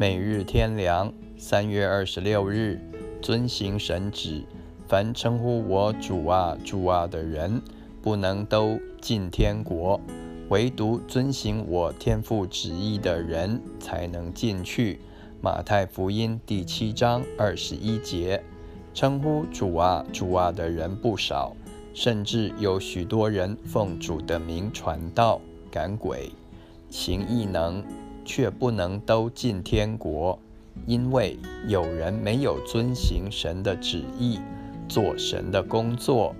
每日天良，三月二十六日，遵行神旨，凡称呼我主啊、主啊的人，不能都进天国，唯独遵行我天父旨意的人才能进去。马太福音第七章二十一节，称呼主啊、主啊的人不少，甚至有许多人奉主的名传道、赶鬼、行异能。却不能都进天国，因为有人没有遵行神的旨意，做神的工作，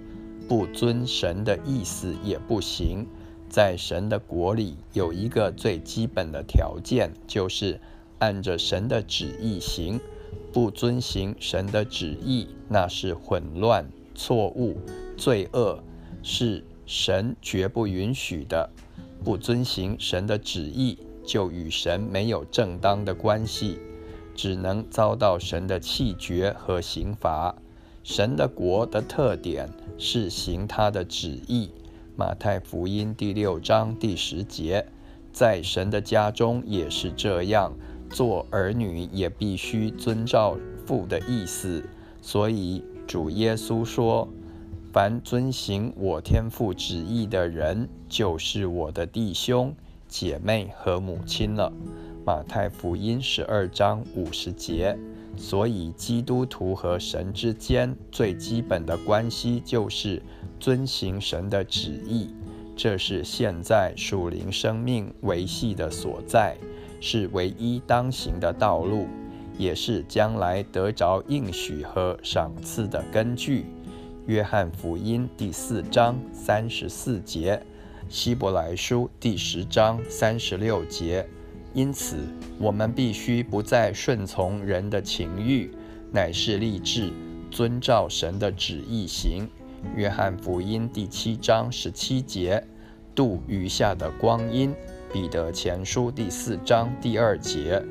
不遵神的意思也不行。在神的国里，有一个最基本的条件，就是按着神的旨意行。不遵行神的旨意，那是混乱、错误、罪恶，是神绝不允许的。不遵行神的旨意。就与神没有正当的关系，只能遭到神的弃绝和刑罚。神的国的特点是行他的旨意。马太福音第六章第十节，在神的家中也是这样，做儿女也必须遵照父的意思。所以主耶稣说：“凡遵行我天父旨意的人，就是我的弟兄。”姐妹和母亲了，马太福音十二章五十节。所以基督徒和神之间最基本的关系就是遵行神的旨意，这是现在属灵生命维系的所在，是唯一当行的道路，也是将来得着应许和赏赐的根据。约翰福音第四章三十四节。希伯来书第十章三十六节，因此我们必须不再顺从人的情欲，乃是立志遵照神的旨意行。约翰福音第七章十七节，度余下的光阴。彼得前书第四章第二节，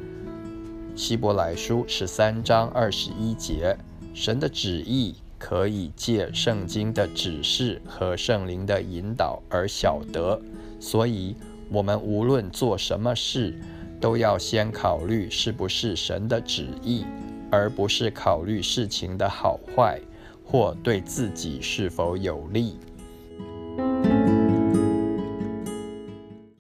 希伯来书十三章二十一节，神的旨意。可以借圣经的指示和圣灵的引导而晓得，所以，我们无论做什么事，都要先考虑是不是神的旨意，而不是考虑事情的好坏或对自己是否有利。